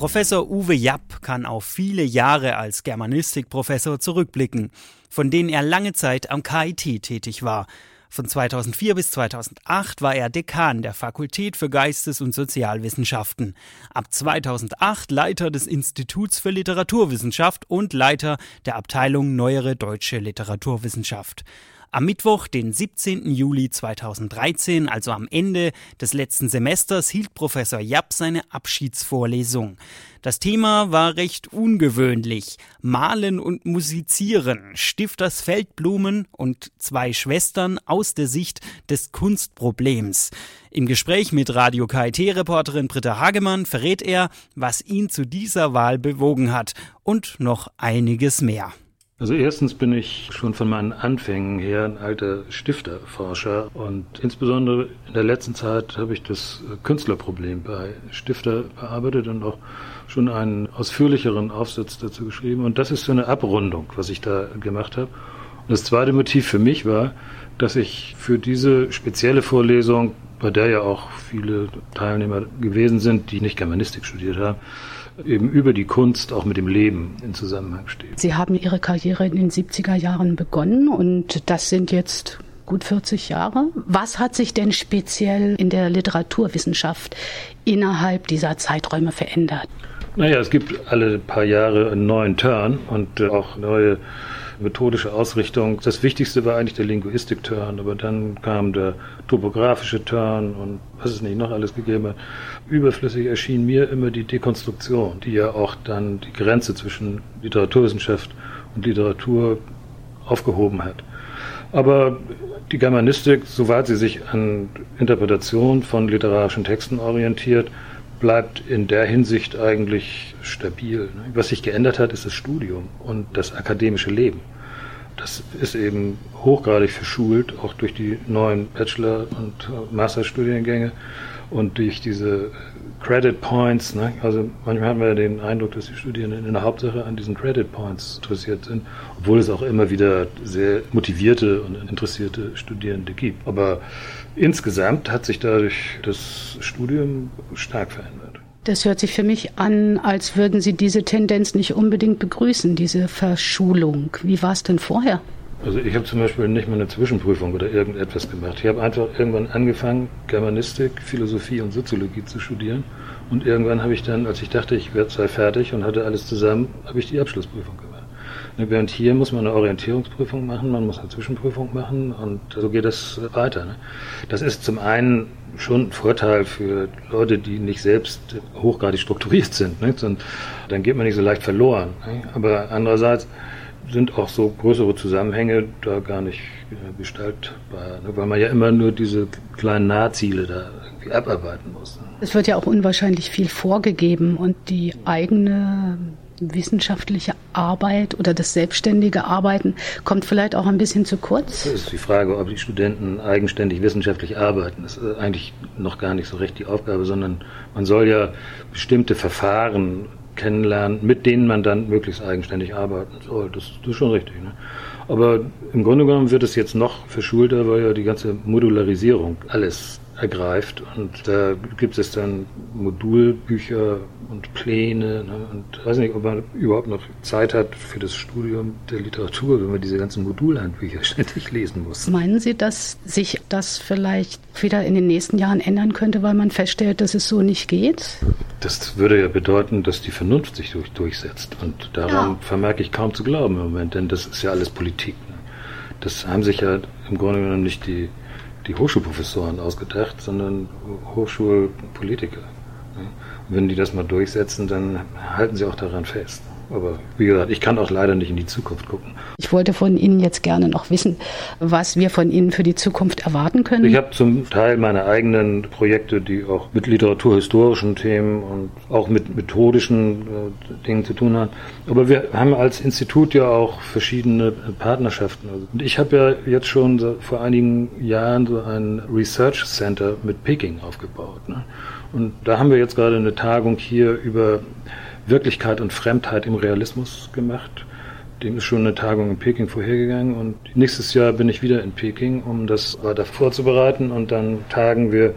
Professor Uwe Japp kann auf viele Jahre als Germanistikprofessor zurückblicken, von denen er lange Zeit am KIT tätig war. Von 2004 bis 2008 war er Dekan der Fakultät für Geistes- und Sozialwissenschaften. Ab 2008 Leiter des Instituts für Literaturwissenschaft und Leiter der Abteilung Neuere Deutsche Literaturwissenschaft. Am Mittwoch, den 17. Juli 2013, also am Ende des letzten Semesters, hielt Professor Japp seine Abschiedsvorlesung. Das Thema war recht ungewöhnlich. Malen und Musizieren, Stifters Feldblumen und zwei Schwestern aus der Sicht des Kunstproblems. Im Gespräch mit Radio KIT-Reporterin Britta Hagemann verrät er, was ihn zu dieser Wahl bewogen hat und noch einiges mehr. Also erstens bin ich schon von meinen Anfängen her ein alter Stifterforscher und insbesondere in der letzten Zeit habe ich das Künstlerproblem bei Stifter bearbeitet und auch schon einen ausführlicheren Aufsatz dazu geschrieben und das ist so eine Abrundung, was ich da gemacht habe. Und das zweite Motiv für mich war, dass ich für diese spezielle Vorlesung, bei der ja auch viele Teilnehmer gewesen sind, die nicht Germanistik studiert haben, eben über die Kunst auch mit dem Leben in Zusammenhang steht. Sie haben Ihre Karriere in den 70er Jahren begonnen und das sind jetzt gut 40 Jahre. Was hat sich denn speziell in der Literaturwissenschaft innerhalb dieser Zeiträume verändert? Naja, es gibt alle paar Jahre einen neuen Turn und auch neue methodische Ausrichtung. Das Wichtigste war eigentlich der Linguistik-Turn, aber dann kam der topografische Turn und was es nicht noch alles gegeben hat. Überflüssig erschien mir immer die Dekonstruktion, die ja auch dann die Grenze zwischen Literaturwissenschaft und Literatur aufgehoben hat. Aber die Germanistik, soweit sie sich an Interpretation von literarischen Texten orientiert, bleibt in der Hinsicht eigentlich stabil. Was sich geändert hat, ist das Studium und das akademische Leben. Das ist eben hochgradig verschult, auch durch die neuen Bachelor- und Masterstudiengänge und durch diese Credit Points. Ne? Also manchmal hat man ja den Eindruck, dass die Studierenden in der Hauptsache an diesen Credit Points interessiert sind, obwohl es auch immer wieder sehr motivierte und interessierte Studierende gibt. Aber insgesamt hat sich dadurch das Studium stark verändert. Das hört sich für mich an, als würden Sie diese Tendenz nicht unbedingt begrüßen, diese Verschulung. Wie war es denn vorher? Also ich habe zum Beispiel nicht mal eine Zwischenprüfung oder irgendetwas gemacht. Ich habe einfach irgendwann angefangen, Germanistik, Philosophie und Soziologie zu studieren. Und irgendwann habe ich dann, als ich dachte, ich sei fertig und hatte alles zusammen, habe ich die Abschlussprüfung gemacht. Während hier muss man eine Orientierungsprüfung machen, man muss eine Zwischenprüfung machen und so geht das weiter. Ne? Das ist zum einen schon ein Vorteil für Leute, die nicht selbst hochgradig strukturiert sind. Ne? Dann geht man nicht so leicht verloren. Ne? Aber andererseits sind auch so größere Zusammenhänge da gar nicht äh, gestaltbar, ne? weil man ja immer nur diese kleinen Nahziele da irgendwie abarbeiten muss. Ne? Es wird ja auch unwahrscheinlich viel vorgegeben und die eigene wissenschaftliche Arbeit oder das selbstständige Arbeiten kommt vielleicht auch ein bisschen zu kurz? Das ist die Frage, ob die Studenten eigenständig wissenschaftlich arbeiten. Das ist eigentlich noch gar nicht so recht die Aufgabe, sondern man soll ja bestimmte Verfahren kennenlernen, mit denen man dann möglichst eigenständig arbeiten soll. Das, das ist schon richtig. Ne? Aber im Grunde genommen wird es jetzt noch verschulter, weil ja die ganze Modularisierung alles ergreift. Und da gibt es dann Modulbücher und Pläne. Ne? Und ich weiß nicht, ob man überhaupt noch Zeit hat für das Studium der Literatur, wenn man diese ganzen Modulhandbücher ständig lesen muss. Meinen Sie, dass sich das vielleicht wieder in den nächsten Jahren ändern könnte, weil man feststellt, dass es so nicht geht? Das würde ja bedeuten, dass die Vernunft sich durch, durchsetzt. Und daran ja. vermerke ich kaum zu glauben im Moment, denn das ist ja alles Politik. Ne? Das haben sich ja im Grunde genommen nicht die die Hochschulprofessoren ausgedacht, sondern Hochschulpolitiker. Und wenn die das mal durchsetzen, dann halten sie auch daran fest. Aber wie gesagt, ich kann auch leider nicht in die Zukunft gucken. Ich wollte von Ihnen jetzt gerne noch wissen, was wir von Ihnen für die Zukunft erwarten können. Ich habe zum Teil meine eigenen Projekte, die auch mit literaturhistorischen Themen und auch mit methodischen äh, Dingen zu tun haben. Aber wir haben als Institut ja auch verschiedene Partnerschaften. Und ich habe ja jetzt schon vor einigen Jahren so ein Research Center mit Peking aufgebaut. Ne? Und da haben wir jetzt gerade eine Tagung hier über Wirklichkeit und Fremdheit im Realismus gemacht. Dem ist schon eine Tagung in Peking vorhergegangen und nächstes Jahr bin ich wieder in Peking, um das weiter vorzubereiten und dann tagen wir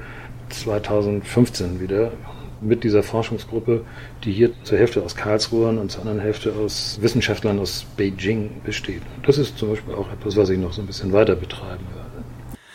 2015 wieder. mit dieser Forschungsgruppe, die hier zur Hälfte aus Karlsruhe und zur anderen Hälfte aus Wissenschaftlern aus Beijing besteht. Das ist zum Beispiel auch etwas, was ich noch so ein bisschen weiter betreiben werde.